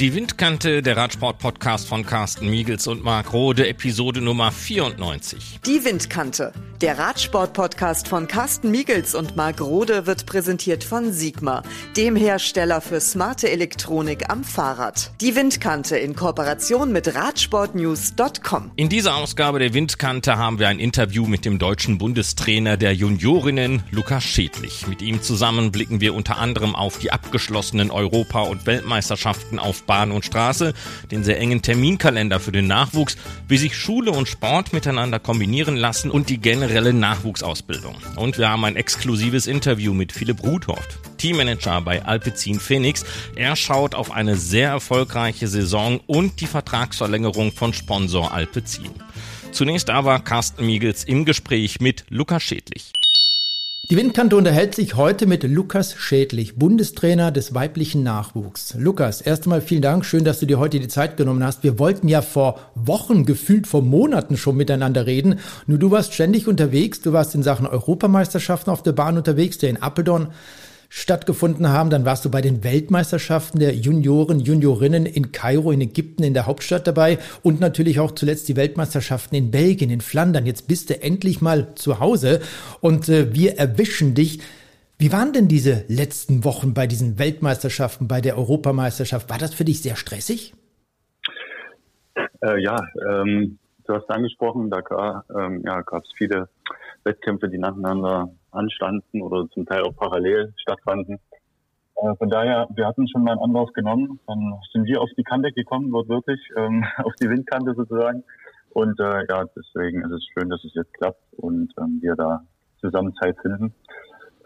Die Windkante, der Radsport-Podcast von Carsten Miegels und Marc Rode, Episode Nummer 94. Die Windkante, der Radsport-Podcast von Carsten Miegels und Marc Rode wird präsentiert von Sigma, dem Hersteller für smarte Elektronik am Fahrrad. Die Windkante in Kooperation mit Radsportnews.com. In dieser Ausgabe der Windkante haben wir ein Interview mit dem deutschen Bundestrainer der Juniorinnen, Lukas Schädlich. Mit ihm zusammen blicken wir unter anderem auf die abgeschlossenen Europa- und Weltmeisterschaften auf Bahn und Straße, den sehr engen Terminkalender für den Nachwuchs, wie sich Schule und Sport miteinander kombinieren lassen und die generelle Nachwuchsausbildung. Und wir haben ein exklusives Interview mit Philipp Rudhoft, Teammanager bei Alpecin Phoenix. Er schaut auf eine sehr erfolgreiche Saison und die Vertragsverlängerung von Sponsor Alpecin. Zunächst aber Carsten Miegels im Gespräch mit Lukas Schädlich. Die Windkante unterhält sich heute mit Lukas Schädlich, Bundestrainer des weiblichen Nachwuchs. Lukas, erst einmal vielen Dank, schön, dass du dir heute die Zeit genommen hast. Wir wollten ja vor Wochen, gefühlt vor Monaten schon miteinander reden. Nur du warst ständig unterwegs, du warst in Sachen Europameisterschaften auf der Bahn unterwegs, der in Apeldoorn stattgefunden haben. Dann warst du bei den Weltmeisterschaften der Junioren, Juniorinnen in Kairo, in Ägypten, in der Hauptstadt dabei und natürlich auch zuletzt die Weltmeisterschaften in Belgien, in Flandern. Jetzt bist du endlich mal zu Hause und äh, wir erwischen dich. Wie waren denn diese letzten Wochen bei diesen Weltmeisterschaften, bei der Europameisterschaft? War das für dich sehr stressig? Äh, ja, ähm, du hast angesprochen, da ähm, ja, gab es viele Wettkämpfe, die nacheinander anstanden oder zum Teil auch parallel stattfanden. Äh, von daher, wir hatten schon mal einen Anlauf genommen, dann sind wir auf die Kante gekommen, wird wirklich ähm, auf die Windkante sozusagen. Und äh, ja, deswegen ist es schön, dass es jetzt klappt und ähm, wir da zusammen Zeit finden.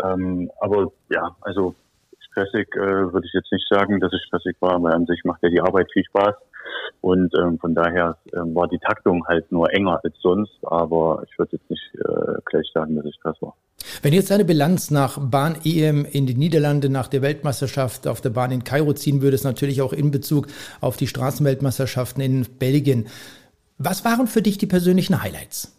Ähm, aber ja, also stressig äh, würde ich jetzt nicht sagen, dass es stressig war, weil an sich macht ja die Arbeit viel Spaß. Und ähm, von daher ähm, war die Taktung halt nur enger als sonst, aber ich würde jetzt nicht äh, gleich sagen, dass es Stress war. Wenn du jetzt eine Bilanz nach Bahn-EM in die Niederlande, nach der Weltmeisterschaft auf der Bahn in Kairo ziehen würdest, natürlich auch in Bezug auf die Straßenweltmeisterschaften in Belgien, was waren für dich die persönlichen Highlights?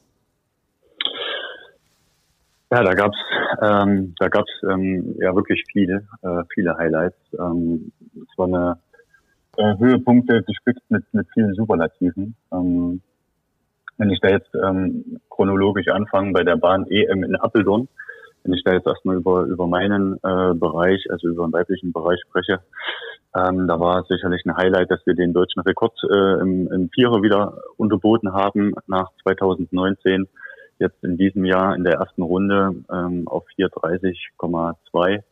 Ja, da gab's ähm, da gab's ähm, ja wirklich viele äh, viele Highlights. Ähm, es war eine äh, Höhepunkte gespickt mit mit vielen Superlativen. Ähm, wenn ich da jetzt ähm, chronologisch anfange bei der Bahn EM in Apeldoorn, wenn ich da jetzt erstmal über, über meinen äh, Bereich, also über den weiblichen Bereich spreche, ähm, da war sicherlich ein Highlight, dass wir den deutschen Rekord äh, im, im Vierer wieder unterboten haben nach 2019. Jetzt in diesem Jahr in der ersten Runde ähm, auf 430,2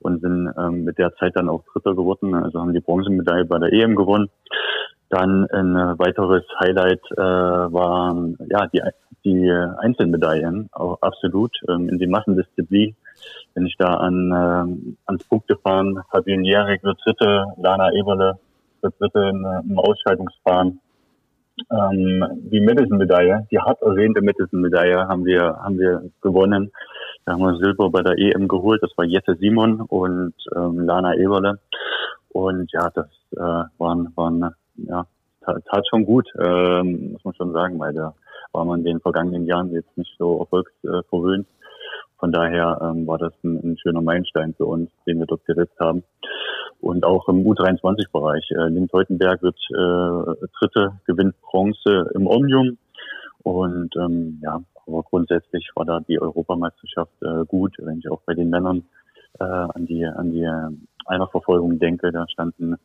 und sind ähm, mit der Zeit dann auch Dritter geworden. Also haben die Bronzemedaille bei der EM gewonnen. Dann ein weiteres Highlight äh, waren ja die, die Einzelmedaillen, auch absolut ähm, in die Massendisziplin. Wenn ich da an äh, ans Punktefahren, Fabian Jährig wird Dritte, Lana Eberle wird Dritte im Ausscheidungsfahren. Ähm, die Madison-Medaille, die hart erwähnte Madison-Medaille haben wir haben wir gewonnen. Da haben wir Silber bei der EM geholt. Das war Jette Simon und ähm, Lana Eberle. Und ja, das äh, waren waren ja, tat schon gut, ähm, muss man schon sagen, weil da war man in den vergangenen Jahren jetzt nicht so erfolgsverwöhnt. Von daher ähm, war das ein, ein, schöner Meilenstein für uns, den wir dort gesetzt haben. Und auch im U23-Bereich. Äh, Lind Teutenberg wird äh, Dritte, gewinnt Bronze im Omnium. Und ähm, ja, aber grundsätzlich war da die Europameisterschaft äh, gut, wenn ich auch bei den Männern äh, an die an die Einerverfolgung denke. Da standen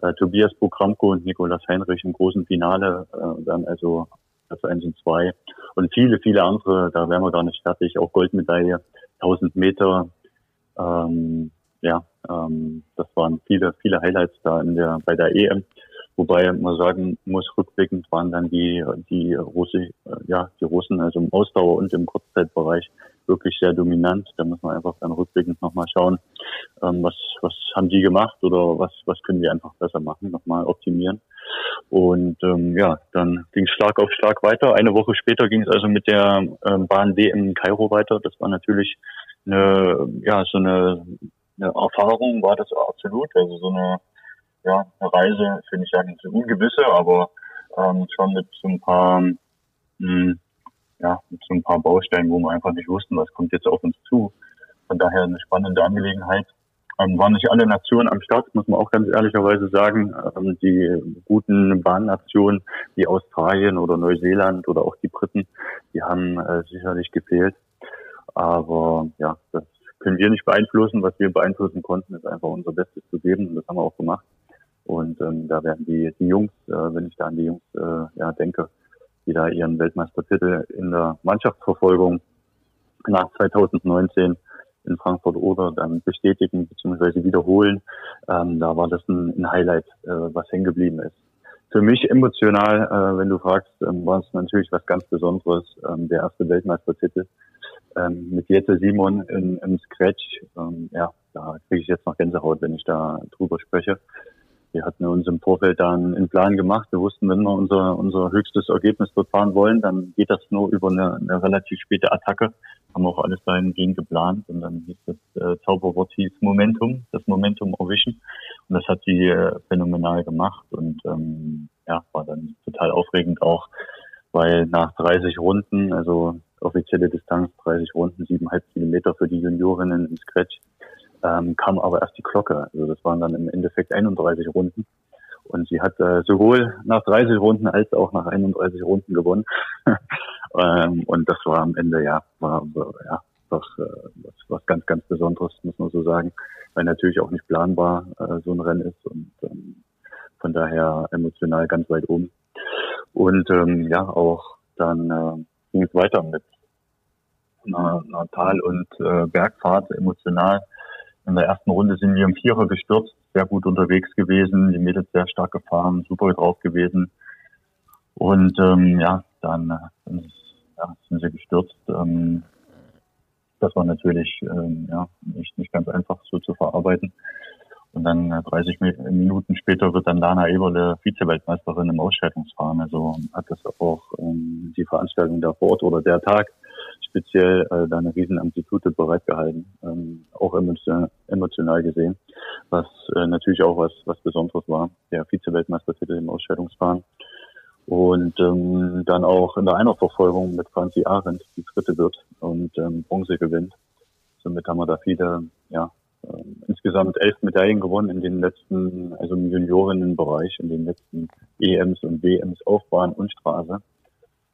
äh, Tobias Programko und Nikolas Heinrich im großen Finale, äh, dann also Platz 1 und 2 und viele, viele andere, da wären wir gar nicht fertig, auch Goldmedaille, 1000 Meter, ähm, ja, ähm, das waren viele, viele Highlights da in der, bei der EM. Wobei man sagen muss, rückblickend waren dann die, die Russi, äh, ja, die Russen, also im Ausdauer und im Kurzzeitbereich wirklich sehr dominant. Da muss man einfach dann rückblickend nochmal schauen, ähm, was, was haben die gemacht oder was, was können wir einfach besser machen, nochmal optimieren. Und ähm, ja, dann ging es Schlag auf Schlag weiter. Eine Woche später ging es also mit der ähm, Bahn D in Kairo weiter. Das war natürlich eine, ja, so eine, eine Erfahrung, war das absolut. Also so eine, ja, eine Reise, finde ich ja nicht so ungewisse, aber ähm, schon mit so ein paar mh, hm, ja, mit so ein paar Bausteinen, wo wir einfach nicht wussten, was kommt jetzt auf uns zu. Von daher eine spannende Angelegenheit. Ähm, waren nicht alle Nationen am Start, muss man auch ganz ehrlicherweise sagen. Ähm, die guten Bahnnationen wie Australien oder Neuseeland oder auch die Briten, die haben äh, sicherlich gefehlt. Aber ja, das können wir nicht beeinflussen. Was wir beeinflussen konnten, ist einfach unser Bestes zu geben und das haben wir auch gemacht. Und ähm, da werden die, die Jungs, äh, wenn ich da an die Jungs äh, ja, denke, die da ihren Weltmeistertitel in der Mannschaftsverfolgung nach 2019 in Frankfurt oder dann bestätigen bzw. wiederholen. Ähm, da war das ein, ein Highlight, äh, was hängen geblieben ist. Für mich emotional, äh, wenn du fragst, ähm, war es natürlich was ganz Besonderes, ähm, der erste Weltmeistertitel ähm, mit Jette Simon in, im Scratch. Ähm, ja, da kriege ich jetzt noch Gänsehaut, wenn ich da drüber spreche. Wir hatten uns im Vorfeld dann einen Plan gemacht. Wir wussten, wenn wir unser, unser höchstes Ergebnis dort fahren wollen, dann geht das nur über eine, eine relativ späte Attacke. Haben auch alles dahingehend geplant und dann hieß das äh, Zauberwort hieß Momentum, das Momentum erwischen. Und das hat sie äh, phänomenal gemacht und ähm, ja, war dann total aufregend auch, weil nach 30 Runden, also offizielle Distanz 30 Runden, siebeneinhalb Kilometer für die Juniorinnen im Scratch, ähm, kam aber erst die Glocke. Also das waren dann im Endeffekt 31 Runden. Und sie hat äh, sowohl nach 30 Runden als auch nach 31 Runden gewonnen. ähm, und das war am Ende ja, war, ja was, äh, was, was ganz, ganz Besonderes, muss man so sagen. Weil natürlich auch nicht planbar äh, so ein Rennen ist und ähm, von daher emotional ganz weit oben. Und ähm, ja, auch dann äh, ging es weiter mit einer, einer Tal- und äh, Bergfahrt emotional in der ersten Runde sind wir im Vierer gestürzt, sehr gut unterwegs gewesen, die Mädels sehr stark gefahren, super drauf gewesen. Und ähm, ja, dann äh, ja, sind sie gestürzt. Ähm, das war natürlich ähm, ja, nicht, nicht ganz einfach so zu verarbeiten. Und dann äh, 30 Minuten später wird dann Lana Eberle Vize-Weltmeisterin im Ausscheidungsfahren. Also hat das auch ähm, die Veranstaltung da vor Ort oder der Tag speziell äh, da eine riesen bereitgehalten, ähm, auch emotional, emotional gesehen, was äh, natürlich auch was, was Besonderes war, der Vize-Weltmeistertitel im Ausscheidungsfahren. Und ähm, dann auch in der Einerverfolgung mit Franzi Arendt, die dritte wird und ähm, Bronze gewinnt. Somit haben wir da viele, ja, äh, insgesamt elf Medaillen gewonnen in den letzten, also im Juniorinnenbereich, in den letzten EMs und WMs auf Bahn und Straße.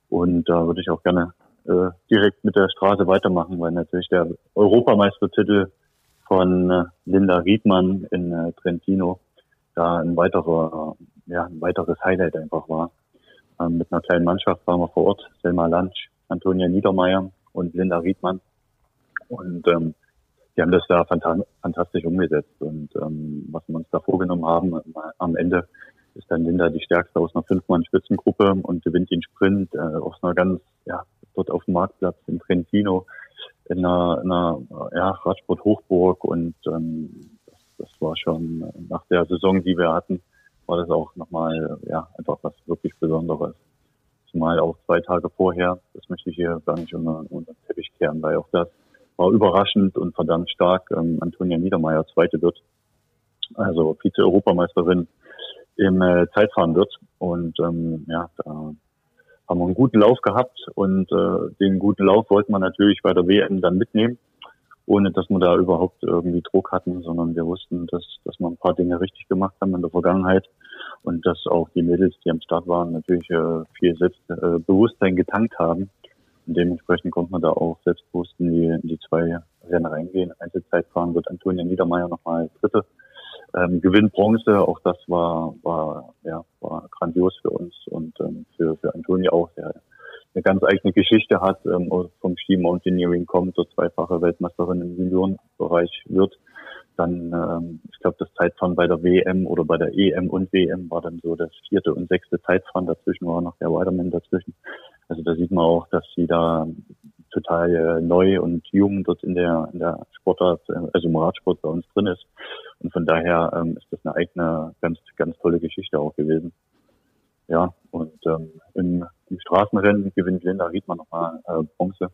Und da würde ich auch gerne äh, direkt mit der Straße weitermachen, weil natürlich der Europameistertitel von äh, Linda Riedmann in äh, Trentino da ein weiterer, äh, ja, ein weiteres Highlight einfach war. Ähm, mit einer kleinen Mannschaft waren wir vor Ort, Selma Lansch, Antonia Niedermeyer und Linda Riedmann. Und ähm, die haben das da fantastisch umgesetzt. Und ähm, was wir uns da vorgenommen haben, am Ende ist dann Linda die stärkste aus einer Fünf-Mann-Spitzengruppe und gewinnt den Sprint äh, aus einer ganz, ja, dort auf dem Marktplatz in Trentino in einer, in einer ja, Radsport-Hochburg und ähm, das, das war schon nach der Saison, die wir hatten, war das auch nochmal ja, einfach was wirklich Besonderes. Zumal auch zwei Tage vorher, das möchte ich hier gar nicht unter, unter den Teppich kehren, weil auch das war überraschend und verdammt stark. Ähm, Antonia Niedermeyer zweite wird, also Vize-Europameisterin im äh, Zeitfahren wird. Und ähm, ja, da haben wir einen guten Lauf gehabt und äh, den guten Lauf wollten wir natürlich bei der WM dann mitnehmen, ohne dass wir da überhaupt irgendwie Druck hatten, sondern wir wussten, dass, dass wir ein paar Dinge richtig gemacht haben in der Vergangenheit und dass auch die Mädels, die am Start waren, natürlich äh, viel Selbstbewusstsein äh, getankt haben. Dementsprechend konnte man da auch selbstbewusst in die, in die zwei Rennen reingehen. Einzelzeitfahren wird Antonia Niedermeyer nochmal Dritte ähm, gewinnt Bronze, auch das war, war, ja, war grandios für uns und ähm, für, für Antonia auch, der eine ganz eigene Geschichte hat, ähm, vom Ski Mountaineering kommt, dort zweifache Weltmeisterin im Juniorenbereich wird. Dann, ähm, ich glaube, das Zeitfahren bei der WM oder bei der EM und WM war dann so das vierte und sechste Zeitfahren. Dazwischen war noch der Weiterman dazwischen. Also da sieht man auch, dass sie da total äh, neu und jung dort in der, in der Sportart, äh, also im Radsport bei uns drin ist. Und von daher ähm, ist das eine eigene, ganz, ganz tolle Geschichte auch gewesen. Ja, und ähm, im, im Straßenrennen gewinnt Linda Riedmann nochmal äh, Bronze.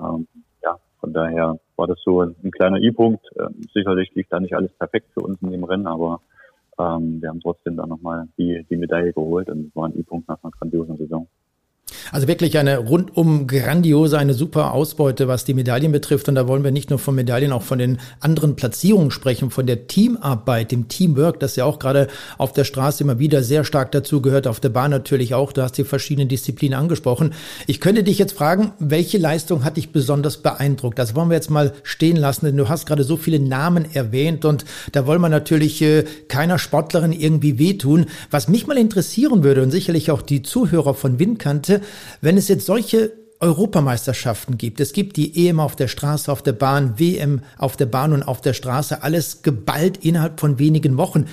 Ähm, ja, von daher war das so ein, ein kleiner I-Punkt. Ähm, sicherlich lief da nicht alles perfekt für uns in dem Rennen, aber ähm, wir haben trotzdem da nochmal die, die Medaille geholt und es war ein I-Punkt nach einer grandiosen Saison. Also wirklich eine rundum grandiose, eine super Ausbeute, was die Medaillen betrifft. Und da wollen wir nicht nur von Medaillen, auch von den anderen Platzierungen sprechen, von der Teamarbeit, dem Teamwork, das ja auch gerade auf der Straße immer wieder sehr stark dazu gehört, auf der Bahn natürlich auch. Du hast die verschiedenen Disziplinen angesprochen. Ich könnte dich jetzt fragen, welche Leistung hat dich besonders beeindruckt? Das wollen wir jetzt mal stehen lassen, denn du hast gerade so viele Namen erwähnt und da wollen wir natürlich äh, keiner Sportlerin irgendwie wehtun. Was mich mal interessieren würde und sicherlich auch die Zuhörer von Windkante, wenn es jetzt solche Europameisterschaften gibt. Es gibt die EM auf der Straße, auf der Bahn, WM auf der Bahn und auf der Straße, alles geballt innerhalb von wenigen Wochen.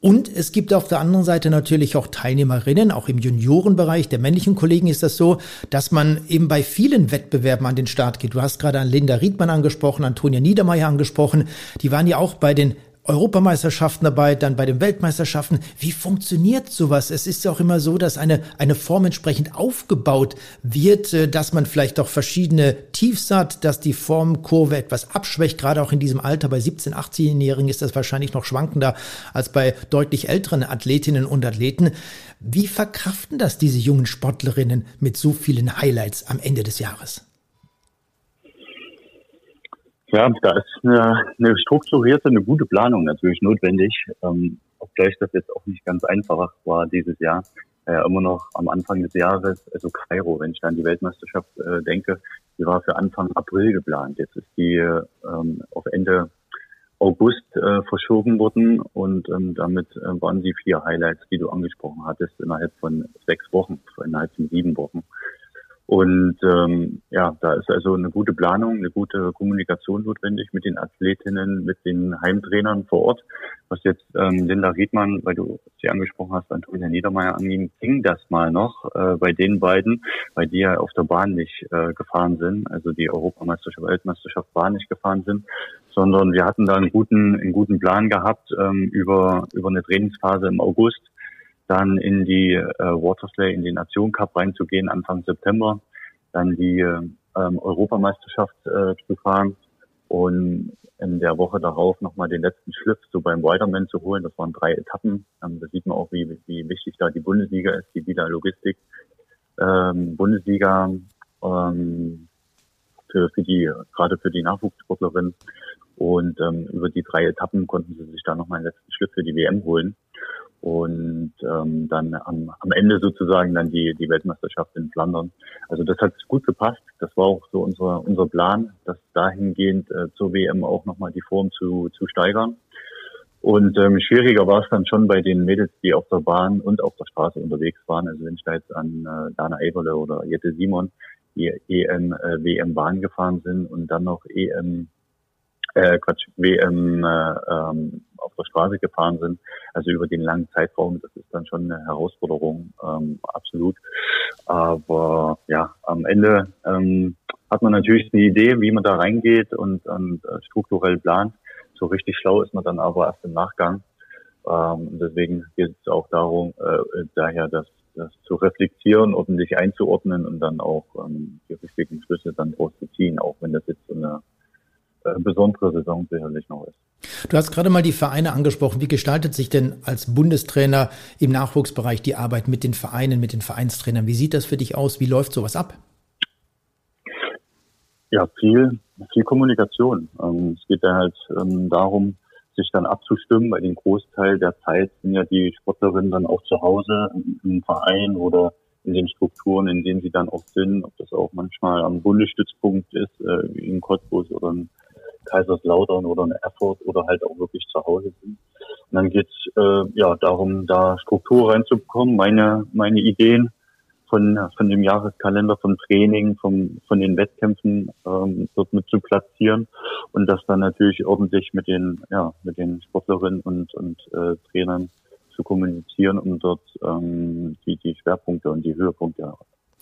Und es gibt auf der anderen Seite natürlich auch Teilnehmerinnen, auch im Juniorenbereich der männlichen Kollegen ist das so, dass man eben bei vielen Wettbewerben an den Start geht. Du hast gerade an Linda Riedmann angesprochen, Antonia Niedermeyer angesprochen. Die waren ja auch bei den Europameisterschaften dabei, dann bei den Weltmeisterschaften. Wie funktioniert sowas? Es ist ja auch immer so, dass eine, eine Form entsprechend aufgebaut wird, äh, dass man vielleicht auch verschiedene Tiefs hat, dass die Formkurve etwas abschwächt. Gerade auch in diesem Alter bei 17-, 18-Jährigen ist das wahrscheinlich noch schwankender als bei deutlich älteren Athletinnen und Athleten. Wie verkraften das diese jungen Sportlerinnen mit so vielen Highlights am Ende des Jahres? Ja, da ist eine, eine strukturierte, eine gute Planung natürlich notwendig. Ähm, obgleich das jetzt auch nicht ganz einfach war dieses Jahr. Äh, immer noch am Anfang des Jahres, also Kairo, wenn ich an die Weltmeisterschaft äh, denke, die war für Anfang April geplant. Jetzt ist die ähm, auf Ende August äh, verschoben worden und ähm, damit äh, waren die vier Highlights, die du angesprochen hattest, innerhalb von sechs Wochen, innerhalb von sieben Wochen. Und ähm, ja, da ist also eine gute Planung, eine gute Kommunikation notwendig mit den Athletinnen, mit den Heimtrainern vor Ort. Was jetzt ähm, Linda Riedmann, weil du sie angesprochen hast, Antonia Niedermeyer anging, ging das mal noch äh, bei den beiden, weil die ja auf der Bahn nicht äh, gefahren sind, also die Europameisterschaft, Weltmeisterschaft Bahn nicht gefahren sind, sondern wir hatten da einen guten, einen guten Plan gehabt ähm, über, über eine Trainingsphase im August dann in die äh, Waterslay, in den Nation Cup reinzugehen Anfang September, dann die ähm, Europameisterschaft äh, zu fahren und in der Woche darauf nochmal den letzten Schliff so beim Widerman zu holen. Das waren drei Etappen. Ähm, da sieht man auch, wie, wie wichtig da die Bundesliga ist, die Vida Logistik. Ähm, Bundesliga ähm, für, für die, gerade für die Nachwuchssportlerin. Und ähm, über die drei Etappen konnten sie sich da nochmal einen letzten Schliff für die WM holen und ähm, dann am, am Ende sozusagen dann die, die Weltmeisterschaft in Flandern. Also das hat gut gepasst. Das war auch so unser, unser Plan, das dahingehend äh, zur WM auch nochmal die Form zu, zu steigern. Und ähm, schwieriger war es dann schon bei den Mädels, die auf der Bahn und auf der Straße unterwegs waren. Also wenn ich da jetzt an äh, Dana Eberle oder Jette Simon, die EM, äh, WM Bahn gefahren sind und dann noch EM äh, Quatsch, WM äh, ähm, auf der Straße gefahren sind. Also über den langen Zeitraum, das ist dann schon eine Herausforderung, ähm, absolut. Aber ja, am Ende ähm, hat man natürlich eine Idee, wie man da reingeht und, und äh, strukturell plant. So richtig schlau ist man dann aber erst im Nachgang. Ähm, deswegen geht es auch darum, äh, daher, dass das zu reflektieren, ordentlich einzuordnen und dann auch ähm, die richtigen Schlüsse dann draus zu ziehen, auch wenn das jetzt so eine besondere Saison sicherlich noch ist. Du hast gerade mal die Vereine angesprochen. Wie gestaltet sich denn als Bundestrainer im Nachwuchsbereich die Arbeit mit den Vereinen, mit den Vereinstrainern? Wie sieht das für dich aus? Wie läuft sowas ab? Ja, viel, viel Kommunikation. Ähm, es geht ja halt ähm, darum, sich dann abzustimmen. Bei dem Großteil der Zeit sind ja die Sportlerinnen dann auch zu Hause im Verein oder in den Strukturen, in denen sie dann auch sind, ob das auch manchmal am Bundesstützpunkt ist, äh, wie in Cottbus oder in Kaiserslautern oder in Erfurt oder halt auch wirklich zu Hause sind. Und dann geht's äh, ja darum, da Struktur reinzubekommen, meine, meine Ideen von, von dem Jahreskalender, vom Training, vom, von den Wettkämpfen ähm, dort mit zu platzieren und das dann natürlich ordentlich mit den, ja, mit den Sportlerinnen und, und äh, Trainern zu kommunizieren, um dort ähm, die, die Schwerpunkte und die Höhepunkte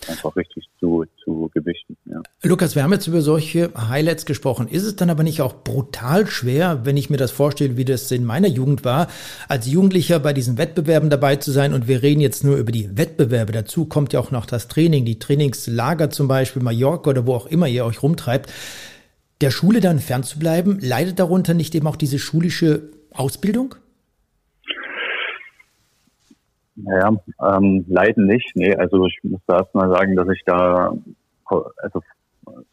einfach richtig zu, zu gewichten. Ja. Lukas, wir haben jetzt über solche Highlights gesprochen. Ist es dann aber nicht auch brutal schwer, wenn ich mir das vorstelle, wie das in meiner Jugend war, als Jugendlicher bei diesen Wettbewerben dabei zu sein? Und wir reden jetzt nur über die Wettbewerbe. Dazu kommt ja auch noch das Training, die Trainingslager zum Beispiel, Mallorca oder wo auch immer ihr euch rumtreibt. Der Schule dann fernzubleiben, leidet darunter nicht eben auch diese schulische Ausbildung? Naja, ähm, leiden nicht. Nee, also ich muss da erst mal sagen, dass ich da also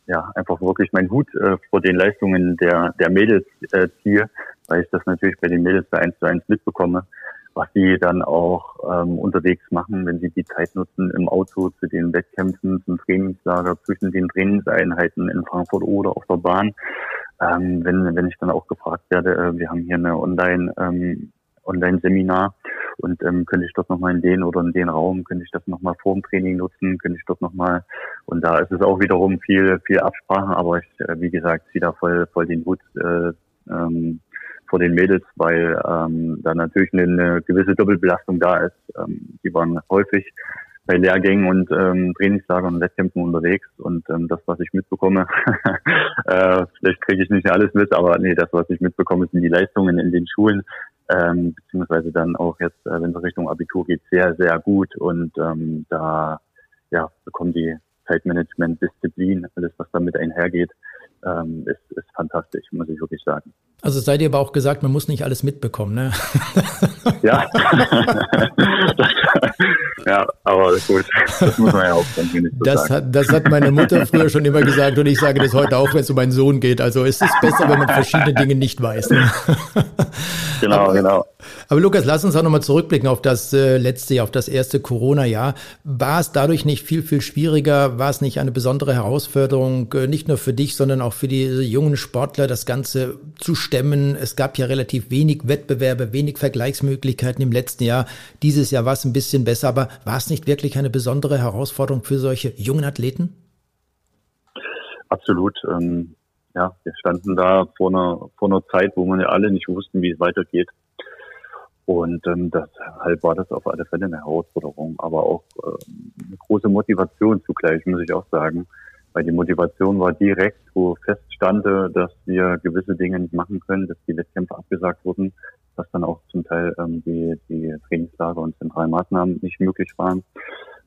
ja einfach wirklich meinen Hut äh, vor den Leistungen der der Mädels äh, ziehe, weil ich das natürlich bei den Mädels da eins zu eins mitbekomme, was sie dann auch ähm, unterwegs machen, wenn sie die Zeit nutzen im Auto zu den Wettkämpfen, zum Trainingslager, zwischen den Trainingseinheiten in Frankfurt oder auf der Bahn. Ähm, wenn, wenn ich dann auch gefragt werde, äh, wir haben hier eine Online, ähm, Online-Seminar und ähm, könnte ich dort nochmal in den oder in den Raum, könnte ich das nochmal vor dem Training nutzen, könnte ich dort nochmal und da ist es auch wiederum viel, viel Absprache, aber ich, äh, wie gesagt, ziehe da voll, voll den Hut äh, ähm, vor den Mädels, weil ähm, da natürlich eine, eine gewisse Doppelbelastung da ist. Ähm, die waren häufig bei Lehrgängen und ähm, Trainingslagern und Wettkämpfen unterwegs und ähm, das, was ich mitbekomme, äh, vielleicht kriege ich nicht alles mit, aber nee, das, was ich mitbekomme, sind die Leistungen in den Schulen, ähm, beziehungsweise dann auch jetzt, äh, wenn es Richtung Abitur geht, sehr, sehr gut und ähm, da ja, bekommen die Zeitmanagement, Disziplin, alles, was damit einhergeht, ähm, ist, ist fantastisch, muss ich wirklich sagen. Also seid ihr aber auch gesagt, man muss nicht alles mitbekommen, ne? Ja. ja, aber gut, das muss man ja auch dann so das sagen. Hat, das hat meine Mutter früher schon immer gesagt und ich sage das heute auch, wenn es um meinen Sohn geht. Also es ist besser, wenn man verschiedene Dinge nicht weiß. Ne? Genau, aber, genau. Aber Lukas, lass uns auch nochmal zurückblicken auf das äh, letzte Jahr, auf das erste Corona-Jahr. War es dadurch nicht viel, viel schwieriger? War es nicht eine besondere Herausforderung, äh, nicht nur für dich, sondern auch für die jungen Sportler, das Ganze zu stemmen? Es gab ja relativ wenig Wettbewerbe, wenig Vergleichsmöglichkeiten im letzten Jahr. Dieses Jahr war es ein bisschen besser, aber war es nicht wirklich eine besondere Herausforderung für solche jungen Athleten? Absolut. Ähm, ja, wir standen da vor einer, vor einer Zeit, wo wir ja alle nicht wussten, wie es weitergeht. Und ähm, deshalb war das auf alle Fälle eine Herausforderung, aber auch äh, eine große Motivation zugleich, muss ich auch sagen. Weil die Motivation war direkt, wo feststande, dass wir gewisse Dinge nicht machen können, dass die Wettkämpfe abgesagt wurden, dass dann auch zum Teil ähm, die, die Trainingslager und zentralen Maßnahmen nicht möglich waren.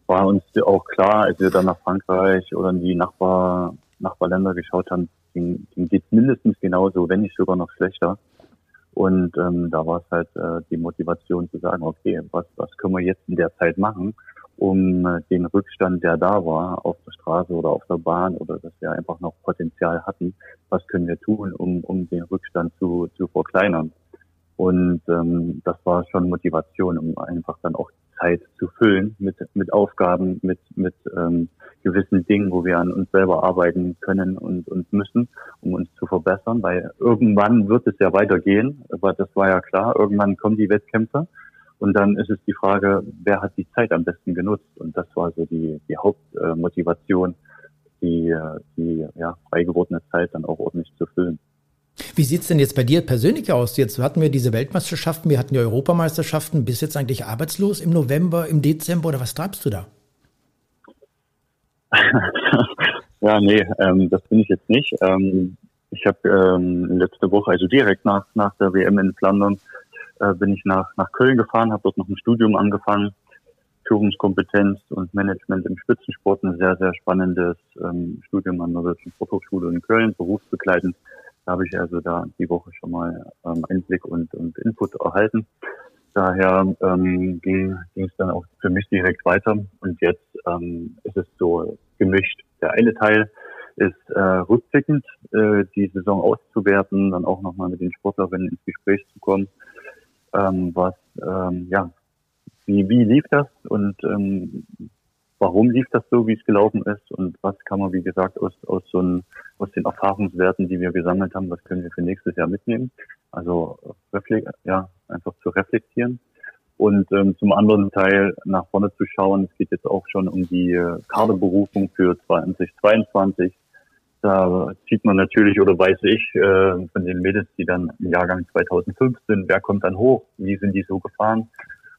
War uns auch klar, als wir dann nach Frankreich oder in die Nachbar, Nachbarländer geschaut haben, denen, denen geht mindestens genauso, wenn nicht sogar noch schlechter. Und ähm, da war es halt äh, die Motivation zu sagen, okay, was, was können wir jetzt in der Zeit machen, um äh, den Rückstand, der da war, auf der Straße oder auf der Bahn oder dass wir einfach noch Potenzial hatten, was können wir tun, um, um den Rückstand zu, zu verkleinern. Und ähm, das war schon Motivation, um einfach dann auch Zeit zu füllen mit, mit Aufgaben, mit, mit ähm, gewissen Dingen, wo wir an uns selber arbeiten können und, und müssen, um uns zu verbessern, weil irgendwann wird es ja weitergehen, aber das war ja klar, irgendwann kommen die Wettkämpfe. Und dann ist es die Frage, wer hat die Zeit am besten genutzt? Und das war so die, die Hauptmotivation, die, die ja, frei Zeit dann auch ordentlich zu füllen. Wie sieht es denn jetzt bei dir persönlich aus? Jetzt hatten wir diese Weltmeisterschaften, wir hatten die Europameisterschaften. Bist jetzt eigentlich arbeitslos im November, im Dezember oder was treibst du da? ja, nee, ähm, das bin ich jetzt nicht. Ähm, ich habe ähm, letzte Woche, also direkt nach, nach der WM in Flandern, äh, bin ich nach, nach Köln gefahren, habe dort noch ein Studium angefangen. Führungskompetenz und Management im Spitzensport, ein sehr, sehr spannendes ähm, Studium an der Deutschen Sporthochschule in Köln, berufsbegleitend. Da habe ich also da die Woche schon mal ähm, Einblick und, und Input erhalten. Daher ähm, ging es dann auch für mich direkt weiter. Und jetzt ähm, ist es so gemischt. Der eine Teil ist äh, rückblickend, äh, die Saison auszuwerten, dann auch nochmal mit den Sportlerinnen ins Gespräch zu kommen. Ähm, was, ähm, ja, wie, wie lief das und ähm, warum lief das so, wie es gelaufen ist und was kann man, wie gesagt, aus, aus, so ein, aus den Erfahrungswerten, die wir gesammelt haben, was können wir für nächstes Jahr mitnehmen. Also ja, einfach zu reflektieren. Und ähm, zum anderen Teil nach vorne zu schauen, es geht jetzt auch schon um die äh, Kaderberufung für 2022. Da sieht man natürlich oder weiß ich äh, von den Mädels, die dann im Jahrgang 2005 sind, wer kommt dann hoch, wie sind die so gefahren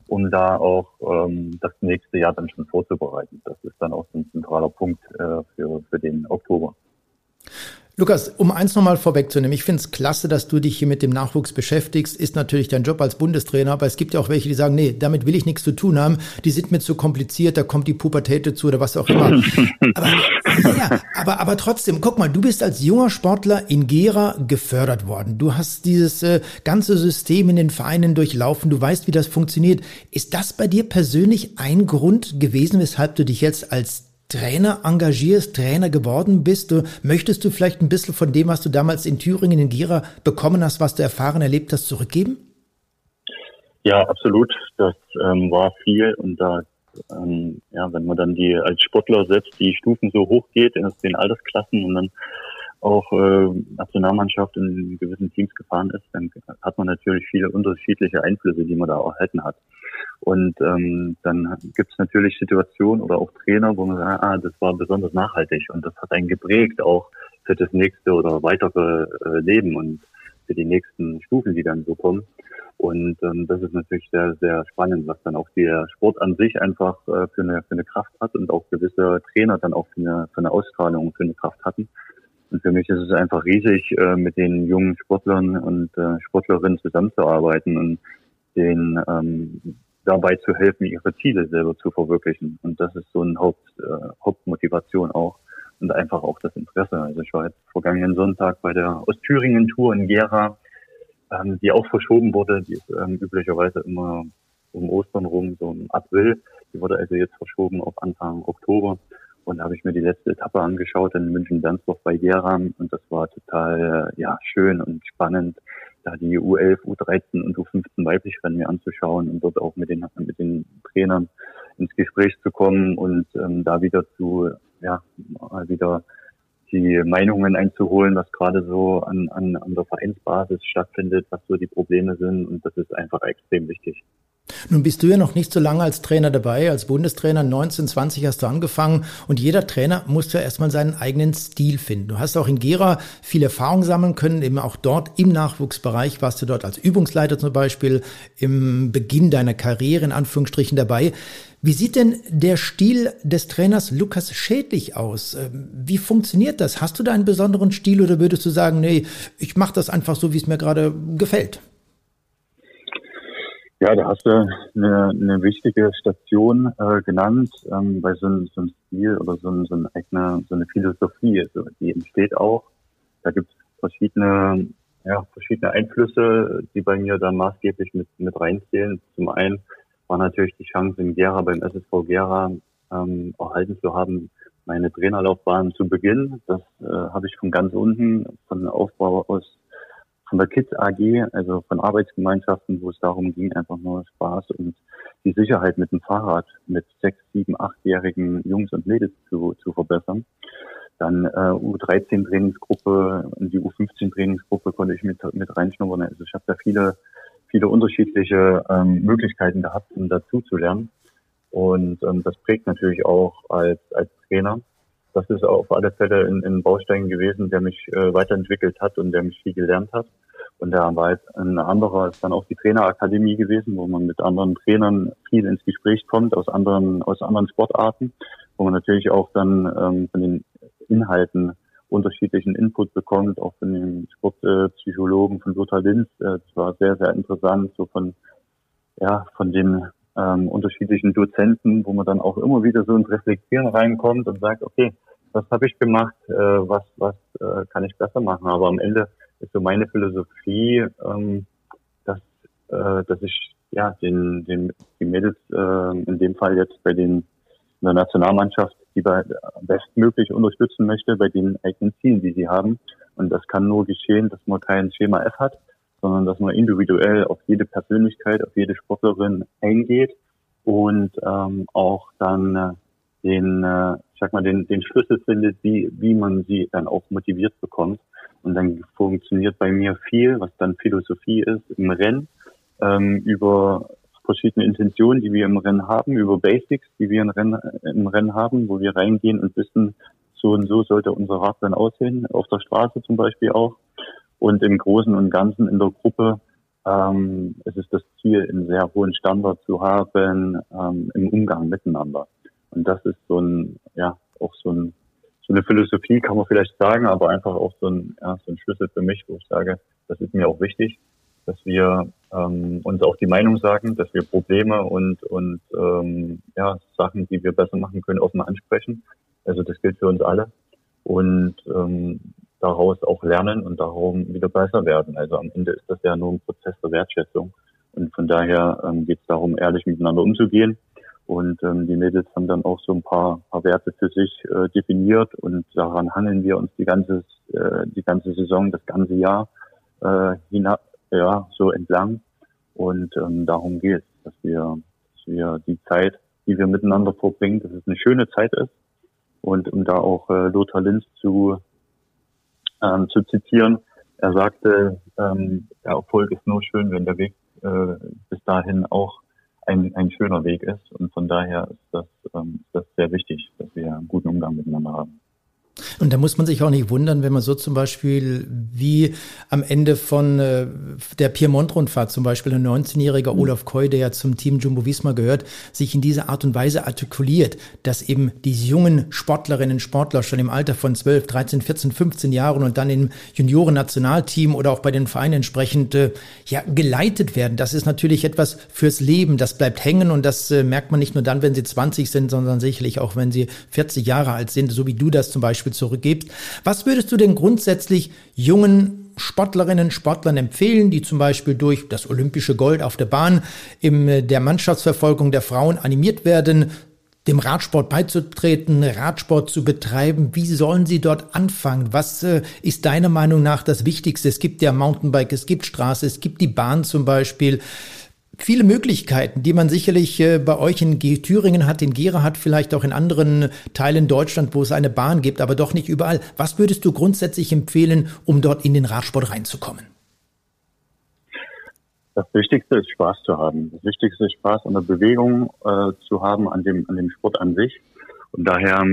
um da auch ähm, das nächste Jahr dann schon vorzubereiten. Das ist dann auch ein zentraler Punkt äh, für, für den Oktober. Lukas, um eins nochmal vorwegzunehmen, ich finde es klasse, dass du dich hier mit dem Nachwuchs beschäftigst. Ist natürlich dein Job als Bundestrainer, aber es gibt ja auch welche, die sagen, nee, damit will ich nichts zu tun haben. Die sind mir zu kompliziert, da kommt die Pubertät dazu oder was auch immer. aber Ja, aber, aber trotzdem, guck mal, du bist als junger Sportler in Gera gefördert worden. Du hast dieses äh, ganze System in den Vereinen durchlaufen. Du weißt, wie das funktioniert. Ist das bei dir persönlich ein Grund gewesen, weshalb du dich jetzt als Trainer engagierst, Trainer geworden bist? Du, möchtest du vielleicht ein bisschen von dem, was du damals in Thüringen, in Gera bekommen hast, was du erfahren, erlebt hast, zurückgeben? Ja, absolut. Das ähm, war viel und da, ähm, ja, wenn man dann die als Sportler setzt, die Stufen so hoch geht in den Altersklassen und dann auch äh, Nationalmannschaft in gewissen Teams gefahren ist, dann hat man natürlich viele unterschiedliche Einflüsse, die man da erhalten hat. Und ähm, dann gibt es natürlich Situationen oder auch Trainer, wo man sagt, ah, das war besonders nachhaltig und das hat einen geprägt auch für das nächste oder weitere äh, Leben und für die nächsten Stufen, die dann so kommen. Und ähm, das ist natürlich sehr, sehr spannend, was dann auch der Sport an sich einfach äh, für, eine, für eine Kraft hat und auch gewisse Trainer dann auch für eine, für eine Ausstrahlung, für eine Kraft hatten. Und für mich ist es einfach riesig, äh, mit den jungen Sportlern und äh, Sportlerinnen zusammenzuarbeiten und den ähm, dabei zu helfen, ihre Ziele selber zu verwirklichen. Und das ist so eine Haupt, äh, Hauptmotivation auch und einfach auch das Interesse. Also ich war jetzt vergangenen Sonntag bei der Ostthüringen-Tour in Gera, ähm, die auch verschoben wurde. Die ist ähm, üblicherweise immer um Ostern rum, so im April. Die wurde also jetzt verschoben auf Anfang Oktober. Und da habe ich mir die letzte Etappe angeschaut in München-Bernsdorf bei Gera und das war total ja schön und spannend, da die U11, U13 und U15 weiblich Rennen mir anzuschauen und dort auch mit den mit den Trainern ins Gespräch zu kommen und ähm, da wieder zu ja wieder die Meinungen einzuholen, was gerade so an, an, an der Vereinsbasis stattfindet, was so die Probleme sind. Und das ist einfach extrem wichtig. Nun bist du ja noch nicht so lange als Trainer dabei. Als Bundestrainer 1920 hast du angefangen und jeder Trainer muss ja erstmal seinen eigenen Stil finden. Du hast auch in Gera viel Erfahrung sammeln können, eben auch dort im Nachwuchsbereich warst du dort als Übungsleiter zum Beispiel im Beginn deiner Karriere in Anführungsstrichen dabei. Wie sieht denn der Stil des Trainers Lukas Schädlich aus? Ähm, wie funktioniert das? Hast du da einen besonderen Stil oder würdest du sagen, nee, ich mache das einfach so, wie es mir gerade gefällt? Ja, da hast du eine, eine wichtige Station äh, genannt, ähm, bei so, einem, so einem Stil oder so, ein, so, eine eigene, so eine Philosophie, also die entsteht auch. Da gibt es verschiedene, ja, verschiedene Einflüsse, die bei mir da maßgeblich mit, mit reinzählen. Zum einen war natürlich die Chance in Gera beim SSV Gera ähm, erhalten zu haben, meine Trainerlaufbahn zu beginnen. Das äh, habe ich von ganz unten, von Aufbau aus von der Kids AG, also von Arbeitsgemeinschaften, wo es darum ging, einfach nur Spaß und die Sicherheit mit dem Fahrrad mit sechs, sieben, achtjährigen Jungs und Mädels zu, zu verbessern. Dann äh, U13-Trainingsgruppe und die U15-Trainingsgruppe konnte ich mit, mit reinschnuppern. Also ich habe da viele, viele unterschiedliche ähm, Möglichkeiten gehabt, um dazu zu lernen. Und ähm, das prägt natürlich auch als, als Trainer das ist auf alle Fälle ein, ein Baustein gewesen, der mich äh, weiterentwickelt hat und der mich viel gelernt hat. Und der war jetzt ein anderer ist dann auch die Trainerakademie gewesen, wo man mit anderen Trainern viel ins Gespräch kommt aus anderen aus anderen Sportarten, wo man natürlich auch dann ähm, von den Inhalten unterschiedlichen Input bekommt, auch von den Sportpsychologen von Lothar Linz. Äh, das war sehr sehr interessant, so von ja von den ähm, unterschiedlichen Dozenten, wo man dann auch immer wieder so ins Reflektieren reinkommt und sagt, okay, was habe ich gemacht, äh, was, was äh, kann ich besser machen. Aber am Ende ist so meine Philosophie, ähm, dass, äh, dass ich ja den, den die Mädels äh, in dem Fall jetzt bei den in der Nationalmannschaft die bestmöglich unterstützen möchte bei den eigenen Zielen, die sie haben. Und das kann nur geschehen, dass man kein Schema F hat, sondern dass man individuell auf jede Persönlichkeit, auf jede Sportlerin eingeht und ähm, auch dann äh, den, äh, ich sag mal, den, den Schlüssel findet, wie, wie man sie dann auch motiviert bekommt. Und dann funktioniert bei mir viel, was dann Philosophie ist im Rennen, ähm, über verschiedene Intentionen, die wir im Rennen haben, über Basics, die wir im Rennen, im Rennen haben, wo wir reingehen und wissen, so und so sollte unser Radrennen aussehen, auf der Straße zum Beispiel auch. Und im Großen und Ganzen in der Gruppe ähm, es ist das Ziel, einen sehr hohen Standard zu haben ähm, im Umgang miteinander. Und das ist so ein, ja, auch so, ein, so eine Philosophie, kann man vielleicht sagen, aber einfach auch so ein, ja, so ein Schlüssel für mich, wo ich sage, das ist mir auch wichtig, dass wir ähm, uns auch die Meinung sagen, dass wir Probleme und, und ähm, ja, Sachen, die wir besser machen können, offen ansprechen Also das gilt für uns alle. Und ähm, daraus auch lernen und darum wieder besser werden. Also am Ende ist das ja nur ein Prozess der Wertschätzung. Und von daher ähm, geht es darum, ehrlich miteinander umzugehen. Und ähm, die Mädels haben dann auch so ein paar, paar Werte für sich äh, definiert und daran hangeln wir uns die ganze, äh, die ganze Saison, das ganze Jahr äh, hinab, ja, so entlang. Und ähm, darum geht es, dass wir, dass wir die Zeit, die wir miteinander verbringen, dass es eine schöne Zeit ist. Und um da auch äh, Lothar Linz zu, ähm, zu zitieren, er sagte, ähm, der Erfolg ist nur schön, wenn der Weg äh, bis dahin auch ein, ein schöner Weg ist. Und von daher ist das, ähm, das sehr wichtig, dass wir einen guten Umgang miteinander haben. Und da muss man sich auch nicht wundern, wenn man so zum Beispiel wie am Ende von äh, der Piemont-Rundfahrt zum Beispiel ein 19-jähriger Olaf Koy, der ja zum Team Jumbo Visma gehört, sich in dieser Art und Weise artikuliert, dass eben die jungen Sportlerinnen und Sportler schon im Alter von 12, 13, 14, 15 Jahren und dann im Junioren-Nationalteam oder auch bei den Vereinen entsprechend äh, ja, geleitet werden. Das ist natürlich etwas fürs Leben. Das bleibt hängen und das äh, merkt man nicht nur dann, wenn sie 20 sind, sondern sicherlich auch, wenn sie 40 Jahre alt sind, so wie du das zum Beispiel zurückgibst. Was würdest du denn grundsätzlich jungen Sportlerinnen, Sportlern empfehlen, die zum Beispiel durch das olympische Gold auf der Bahn in äh, der Mannschaftsverfolgung der Frauen animiert werden, dem Radsport beizutreten, Radsport zu betreiben. Wie sollen sie dort anfangen? Was äh, ist deiner Meinung nach das Wichtigste? Es gibt ja Mountainbike, es gibt Straße, es gibt die Bahn zum Beispiel viele Möglichkeiten, die man sicherlich äh, bei euch in Thüringen hat, in Gera hat, vielleicht auch in anderen Teilen Deutschland, wo es eine Bahn gibt, aber doch nicht überall. Was würdest du grundsätzlich empfehlen, um dort in den Radsport reinzukommen? Das Wichtigste ist Spaß zu haben. Das Wichtigste ist Spaß an der Bewegung äh, zu haben, an dem, an dem Sport an sich. Und daher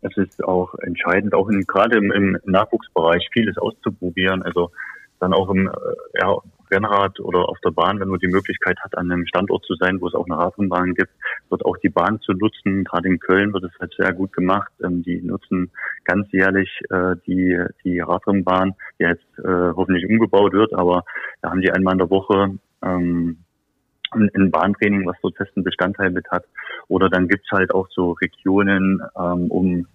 es ist auch entscheidend, auch in, gerade im, im Nachwuchsbereich vieles auszuprobieren. Also dann auch im, äh, ja, Rennrad oder auf der Bahn, wenn man die Möglichkeit hat, an einem Standort zu sein, wo es auch eine Radrennbahn gibt, dort auch die Bahn zu nutzen. Gerade in Köln wird es halt sehr gut gemacht. Ähm, die nutzen ganz jährlich äh, die, die Radrennbahn, die jetzt äh, hoffentlich umgebaut wird, aber da haben die einmal in der Woche ähm, ein Bahntraining, was so festen Bestandteil mit hat. Oder dann gibt's halt auch so Regionen ähm, um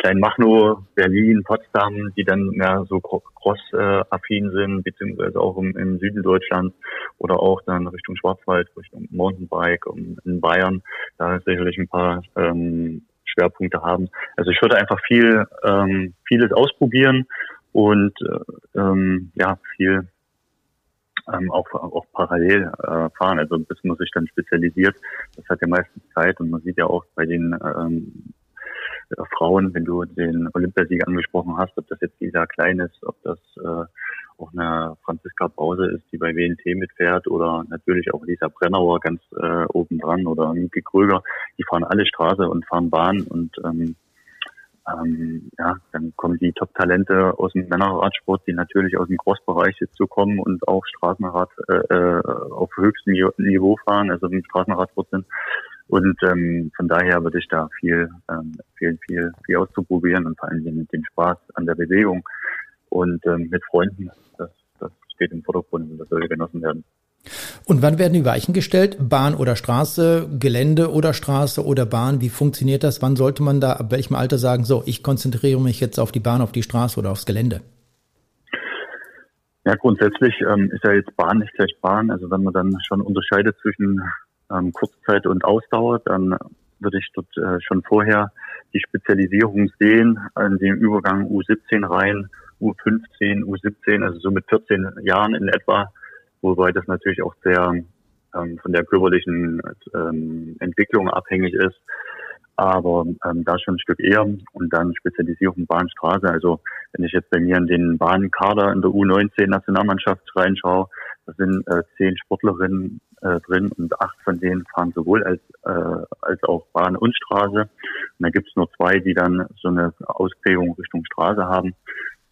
Kleinmachnow, Berlin, Potsdam, die dann mehr so cross-affin sind, beziehungsweise auch im, im, Süden Deutschlands oder auch dann Richtung Schwarzwald, Richtung Mountainbike in Bayern, da sicherlich ein paar ähm, Schwerpunkte haben. Also ich würde einfach viel, ähm, vieles ausprobieren und äh, ähm, ja, viel ähm, auch, auch parallel äh, fahren. Also bis man sich dann spezialisiert, das hat ja meistens Zeit und man sieht ja auch bei den ähm, äh, Frauen, wenn du den Olympiasieg angesprochen hast, ob das jetzt Lisa Klein ist, ob das äh, auch eine Franziska Brause ist, die bei WNT mitfährt oder natürlich auch Lisa Brennauer ganz äh, oben dran oder Niki Kröger, die fahren alle Straße und fahren Bahn und ähm, ähm, ja, dann kommen die Top-Talente aus dem Männerradsport, die natürlich aus dem Crossbereich so kommen und auch Straßenrad äh, äh auf höchstem Niveau fahren, also im Straßenradsport sind. Und ähm, von daher würde ich da viel, ähm, viel, viel, viel auszuprobieren und vor allem mit dem Spaß an der Bewegung und ähm, mit Freunden. Das, das steht im Vordergrund und das soll genossen werden. Und wann werden die Weichen gestellt? Bahn oder Straße, Gelände oder Straße oder Bahn? Wie funktioniert das? Wann sollte man da, ab welchem Alter sagen, so, ich konzentriere mich jetzt auf die Bahn, auf die Straße oder aufs Gelände? Ja, grundsätzlich ähm, ist ja jetzt Bahn nicht gleich Bahn. Also wenn man dann schon unterscheidet zwischen ähm, Kurzzeit und Ausdauer, dann würde ich dort äh, schon vorher die Spezialisierung sehen an dem Übergang U17 rein, U15, U17, also so mit 14 Jahren in etwa, wobei das natürlich auch sehr ähm, von der körperlichen ähm, Entwicklung abhängig ist. Aber ähm, da schon ein Stück eher und dann Spezialisierung Bahnstraße. Also wenn ich jetzt bei mir in den Bahnkader in der U19 Nationalmannschaft reinschaue, da sind äh, zehn Sportlerinnen äh, drin und acht von denen fahren sowohl als, äh, als auch Bahn und Straße. Und da gibt es nur zwei, die dann so eine Ausprägung Richtung Straße haben.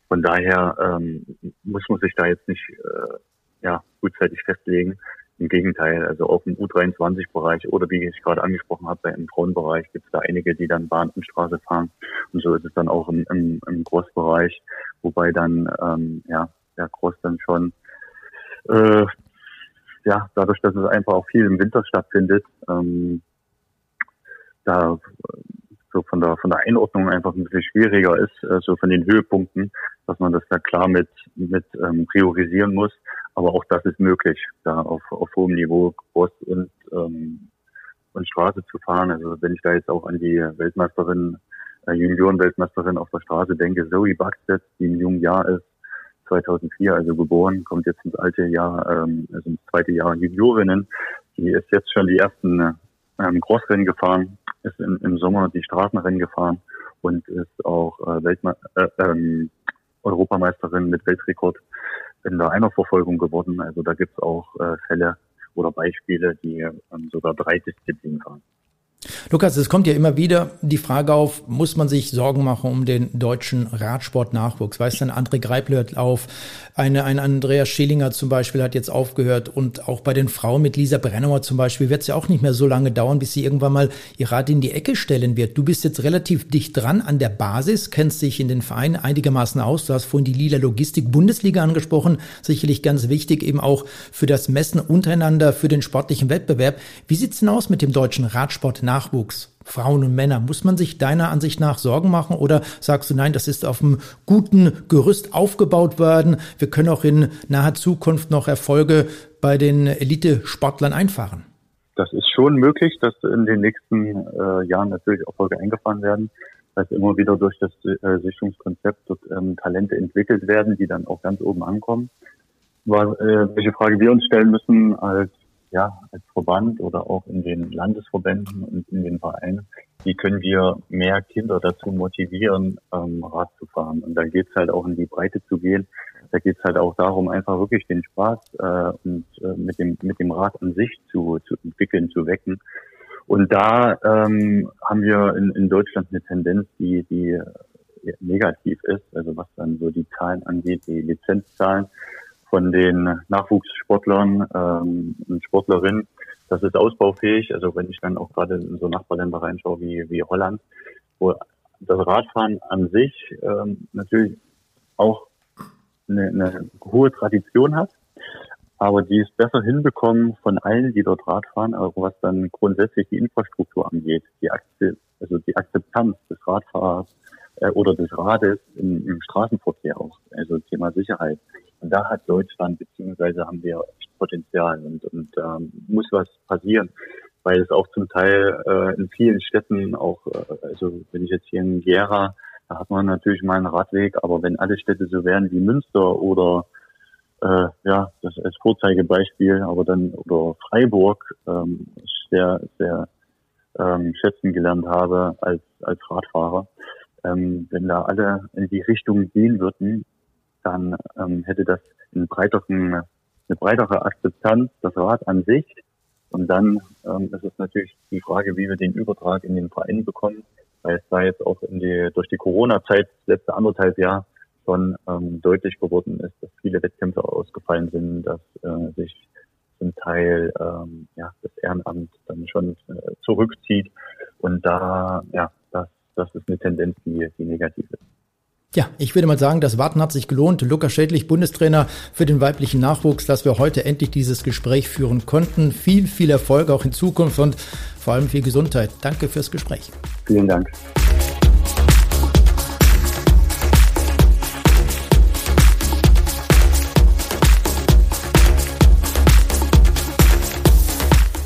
Von daher ähm, muss man sich da jetzt nicht äh, ja, gutzeitig festlegen. Im Gegenteil, also auch im U23-Bereich oder wie ich gerade angesprochen habe, im Frauenbereich gibt es da einige, die dann Bahn und Straße fahren. Und so ist es dann auch im, im, im Cross-Bereich, wobei dann ähm, ja der Cross dann schon äh, ja, dadurch, dass es einfach auch viel im Winter stattfindet, ähm, da so von der von der Einordnung einfach ein bisschen schwieriger ist, äh, so von den Höhepunkten, dass man das da klar mit mit ähm, priorisieren muss. Aber auch das ist möglich, da auf, auf hohem Niveau Cross und ähm, und Straße zu fahren. Also wenn ich da jetzt auch an die Weltmeisterin, äh, Junioren-Weltmeisterin auf der Straße denke, Zoe Buxted, die im jungen Jahr ist, 2004 also geboren, kommt jetzt ins alte Jahr, ähm, also ins zweite Jahr Juniorinnen. Die ist jetzt schon die ersten ähm, Crossrennen gefahren, ist im, im Sommer die Straßenrennen gefahren und ist auch äh, Weltme äh, ähm, Europameisterin mit Weltrekord in der Einerverfolgung geworden. Also da gibt's auch äh, Fälle oder Beispiele, die ähm, sogar drei Disziplinen fahren. Lukas, es kommt ja immer wieder die Frage auf, muss man sich Sorgen machen um den deutschen Radsportnachwuchs? Weißt du, André Greipel hört auf, eine, ein Andreas Schillinger zum Beispiel hat jetzt aufgehört und auch bei den Frauen mit Lisa Brennauer zum Beispiel wird es ja auch nicht mehr so lange dauern, bis sie irgendwann mal ihr Rad in die Ecke stellen wird. Du bist jetzt relativ dicht dran an der Basis, kennst dich in den Vereinen einigermaßen aus. Du hast vorhin die Lila Logistik Bundesliga angesprochen, sicherlich ganz wichtig eben auch für das Messen untereinander, für den sportlichen Wettbewerb. Wie sieht's denn aus mit dem deutschen Radsport? Nachwuchs, Frauen und Männer. Muss man sich deiner Ansicht nach Sorgen machen oder sagst du, nein, das ist auf einem guten Gerüst aufgebaut worden. Wir können auch in naher Zukunft noch Erfolge bei den Elite-Sportlern einfahren? Das ist schon möglich, dass in den nächsten äh, Jahren natürlich Erfolge eingefahren werden, dass immer wieder durch das äh, Sichtungskonzept dort ähm, Talente entwickelt werden, die dann auch ganz oben ankommen. War, äh, welche Frage wir uns stellen müssen als ja, als Verband oder auch in den Landesverbänden und in den Vereinen, wie können wir mehr Kinder dazu motivieren, ähm, Rad zu fahren. Und da geht's halt auch in die Breite zu gehen. Da geht's halt auch darum, einfach wirklich den Spaß äh, und äh, mit dem mit dem Rad an sich zu, zu entwickeln, zu wecken. Und da ähm, haben wir in, in Deutschland eine Tendenz, die, die äh, negativ ist, also was dann so die Zahlen angeht, die Lizenzzahlen von den Nachwuchssportlern ähm, und Sportlerinnen. Das ist ausbaufähig. Also wenn ich dann auch gerade in so Nachbarländer reinschaue wie, wie Holland, wo das Radfahren an sich ähm, natürlich auch eine, eine hohe Tradition hat, aber die ist besser hinbekommen von allen, die dort Radfahren, aber was dann grundsätzlich die Infrastruktur angeht, die Akze also die Akzeptanz des Radfahrers äh, oder des Rades im, im Straßenverkehr auch, also Thema Sicherheit. Und da hat Deutschland beziehungsweise haben wir Potenzial und, und ähm, muss was passieren, weil es auch zum Teil äh, in vielen Städten auch, äh, also wenn ich jetzt hier in Gera, da hat man natürlich mal einen Radweg, aber wenn alle Städte so wären wie Münster oder äh, ja, das als Vorzeigebeispiel, aber dann oder Freiburg, ähm, sehr, sehr ähm, schätzen gelernt habe als, als Radfahrer. Ähm, wenn da alle in die Richtung gehen würden, dann ähm, hätte das einen breiteren, eine breitere Akzeptanz, das Rad an sich. Und dann ähm, ist es natürlich die Frage, wie wir den Übertrag in den Verein bekommen, weil es da jetzt auch in die, durch die Corona-Zeit, letzte anderthalb Jahr, schon ähm, deutlich geworden ist, dass viele Wettkämpfe ausgefallen sind, dass äh, sich zum Teil ähm, ja, das Ehrenamt dann schon äh, zurückzieht. Und da, ja, das, das ist eine Tendenz, die, die negativ ist. Ja, ich würde mal sagen, das Warten hat sich gelohnt. Lukas Schädlich, Bundestrainer für den weiblichen Nachwuchs, dass wir heute endlich dieses Gespräch führen konnten. Viel, viel Erfolg auch in Zukunft und vor allem viel Gesundheit. Danke fürs Gespräch. Vielen Dank.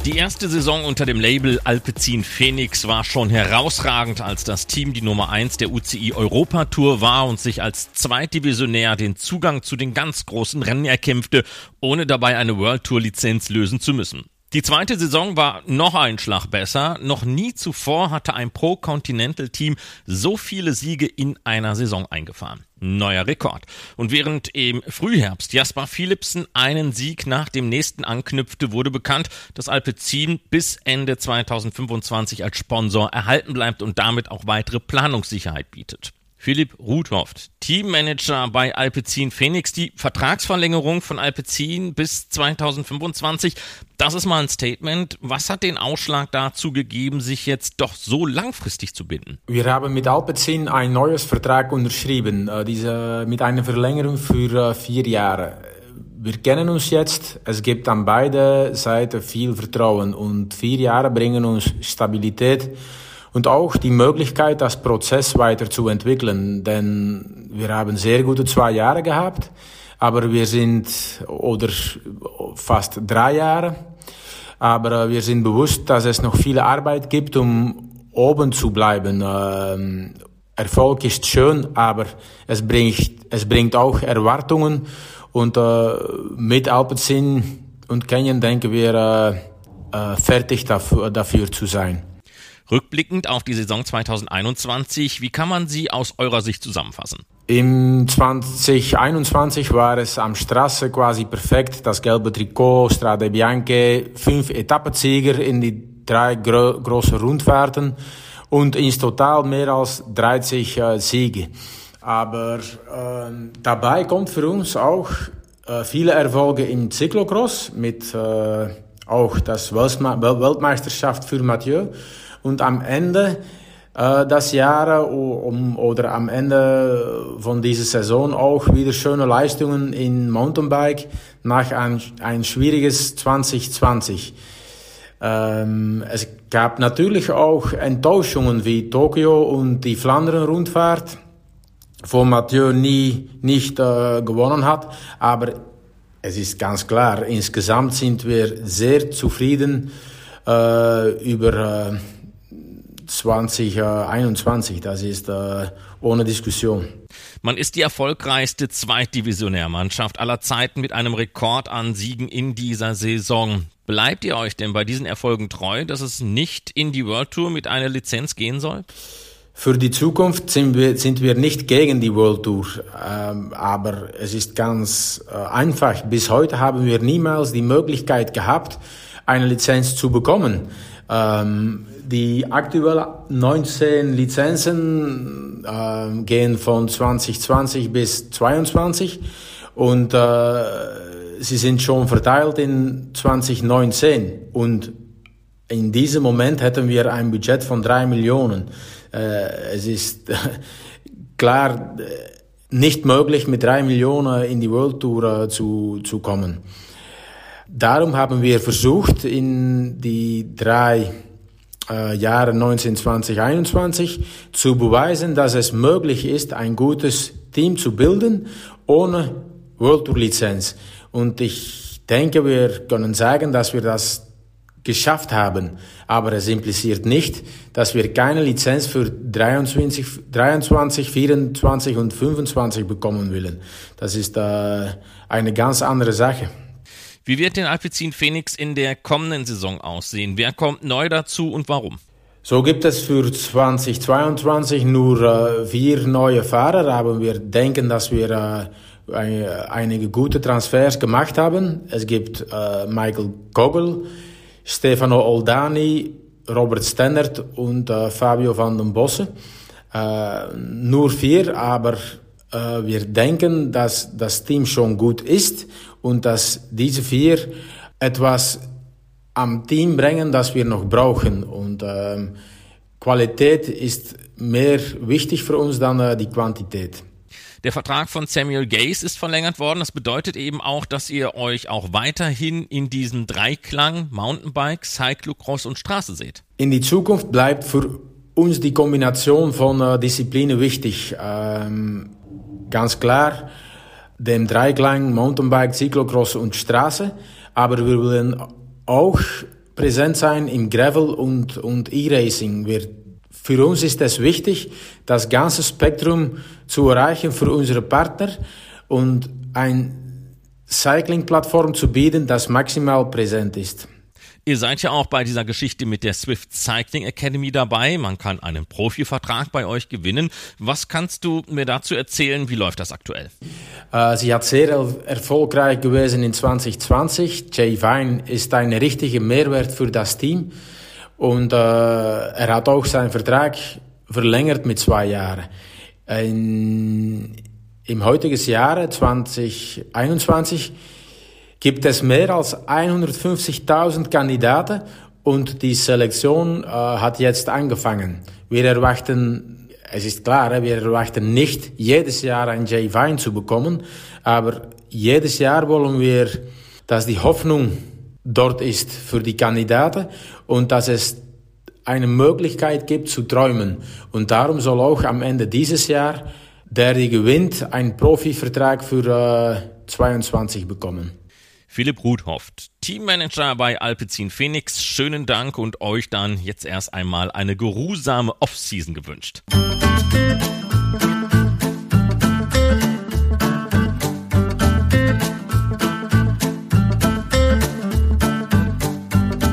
Die erste Saison unter dem Label Alpecin Phoenix war schon herausragend, als das Team die Nummer 1 der UCI Europa Tour war und sich als Zweitdivisionär den Zugang zu den ganz großen Rennen erkämpfte, ohne dabei eine World Tour Lizenz lösen zu müssen. Die zweite Saison war noch ein Schlag besser. Noch nie zuvor hatte ein Pro-Continental-Team so viele Siege in einer Saison eingefahren. Neuer Rekord. Und während im Frühherbst Jasper Philipsen einen Sieg nach dem nächsten anknüpfte, wurde bekannt, dass Alpecin bis Ende 2025 als Sponsor erhalten bleibt und damit auch weitere Planungssicherheit bietet. Philipp Rudhoft, Teammanager bei Alpecin Phoenix. Die Vertragsverlängerung von Alpecin bis 2025, das ist mal ein Statement. Was hat den Ausschlag dazu gegeben, sich jetzt doch so langfristig zu binden? Wir haben mit Alpecin ein neues Vertrag unterschrieben, äh, diese, mit einer Verlängerung für äh, vier Jahre. Wir kennen uns jetzt, es gibt an beide Seiten viel Vertrauen und vier Jahre bringen uns Stabilität und auch die Möglichkeit, das Prozess weiterzuentwickeln. Denn wir haben sehr gute zwei Jahre gehabt, aber wir sind, oder fast drei Jahre, aber wir sind bewusst, dass es noch viel Arbeit gibt, um oben zu bleiben. Ähm, Erfolg ist schön, aber es bringt, es bringt auch Erwartungen. Und äh, mit Alpecin und Canyon denken wir äh, äh, fertig dafür, dafür zu sein. Rückblickend auf die Saison 2021, wie kann man sie aus eurer Sicht zusammenfassen? Im 2021 war es am Straße quasi perfekt. Das gelbe Trikot, Strade Bianche, fünf Etappensieger in die drei gro großen Rundfahrten und ins Total mehr als 30 äh, Siege. Aber äh, dabei kommt für uns auch äh, viele Erfolge im Cyclocross mit äh, auch das Weltmeisterschaft für Mathieu und am Ende äh, das Jahr um, oder am Ende von dieser Saison auch wieder schöne Leistungen in Mountainbike nach ein, ein schwieriges 2020. Ähm, es gab natürlich auch Enttäuschungen wie Tokio und die Flandern-Rundfahrt, wo Mathieu nie nicht äh, gewonnen hat. Aber es ist ganz klar, insgesamt sind wir sehr zufrieden äh, über äh, 2021. Das ist äh, ohne Diskussion. Man ist die erfolgreichste Zweitdivisionärmannschaft aller Zeiten mit einem Rekord an Siegen in dieser Saison. Bleibt ihr euch denn bei diesen Erfolgen treu, dass es nicht in die World Tour mit einer Lizenz gehen soll? Für die Zukunft sind wir, sind wir nicht gegen die World Tour, ähm, aber es ist ganz äh, einfach. Bis heute haben wir niemals die Möglichkeit gehabt, eine Lizenz zu bekommen. Ähm, die aktuell 19 Lizenzen äh, gehen von 2020 bis 2022 und äh, sie sind schon verteilt in 2019 und in diesem Moment hätten wir ein Budget von drei Millionen. Äh, es ist klar äh, nicht möglich, mit drei Millionen in die World Tour äh, zu, zu kommen. Darum haben wir versucht, in die drei äh, Jahre 19, 20, 21 zu beweisen, dass es möglich ist, ein gutes Team zu bilden ohne World Tour Lizenz. Und ich denke, wir können sagen, dass wir das geschafft haben. Aber es impliziert nicht, dass wir keine Lizenz für 23, 23 24 und 25 bekommen wollen. Das ist äh, eine ganz andere Sache. Wie wird den Alpecin Phoenix in der kommenden Saison aussehen? Wer kommt neu dazu und warum? So gibt es für 2022 nur äh, vier neue Fahrer, aber wir denken, dass wir äh, einige gute Transfers gemacht haben. Es gibt äh, Michael Kogel, Stefano Oldani, Robert Stennert und äh, Fabio van den Bosse. Äh, nur vier, aber äh, wir denken, dass das Team schon gut ist und dass diese vier etwas am Team bringen, das wir noch brauchen. Und ähm, Qualität ist mehr wichtig für uns dann äh, die Quantität. Der Vertrag von Samuel Gaze ist verlängert worden. Das bedeutet eben auch, dass ihr euch auch weiterhin in diesem Dreiklang Mountainbike, Cyclocross und Straße seht. In die Zukunft bleibt für uns die Kombination von äh, Disziplinen wichtig. Ähm, ganz klar, dem Dreiklang Mountainbike, Cyclocross und Straße. Aber wir wollen auch präsent sein im Gravel und, und E-Racing. Für uns ist es wichtig, das ganze Spektrum zu erreichen für unsere Partner und eine Cycling-Plattform zu bieten, das maximal präsent ist. Ihr seid ja auch bei dieser Geschichte mit der Swift Cycling Academy dabei. Man kann einen Profivertrag bei euch gewinnen. Was kannst du mir dazu erzählen? Wie läuft das aktuell? Äh, sie hat sehr erfolgreich gewesen in 2020. Jay Vine ist ein richtiger Mehrwert für das Team. Und äh, er hat auch seinen Vertrag verlängert mit zwei Jahren. In, Im heutigen Jahr 2021 gibt es mehr als 150.000 Kandidaten und die Selektion äh, hat jetzt angefangen. Wir erwarten, es ist klar, wir erwarten nicht jedes Jahr ein Jay Vine zu bekommen, aber jedes Jahr wollen wir, dass die Hoffnung dort ist für die Kandidaten und dass es eine Möglichkeit gibt zu träumen. Und darum soll auch am Ende dieses Jahr der die gewinnt, einen Profivertrag für äh, 22 bekommen. Philipp Rudhoft, Teammanager bei Alpecin Phoenix. Schönen Dank und euch dann jetzt erst einmal eine geruhsame Offseason gewünscht.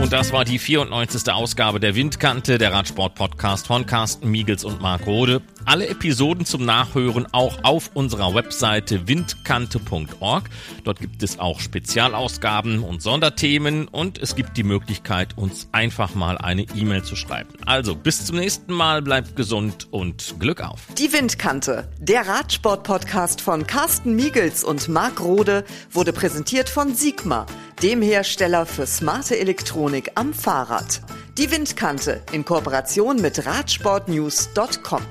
Und das war die 94. Ausgabe der Windkante, der Radsport-Podcast von Carsten Miegels und Marc Rode. Alle Episoden zum Nachhören auch auf unserer Webseite windkante.org. Dort gibt es auch Spezialausgaben und Sonderthemen und es gibt die Möglichkeit, uns einfach mal eine E-Mail zu schreiben. Also bis zum nächsten Mal, bleibt gesund und Glück auf. Die Windkante, der Radsport-Podcast von Carsten Miegels und Marc Rode, wurde präsentiert von Sigma dem Hersteller für smarte Elektronik am Fahrrad. Die Windkante in Kooperation mit Radsportnews.com.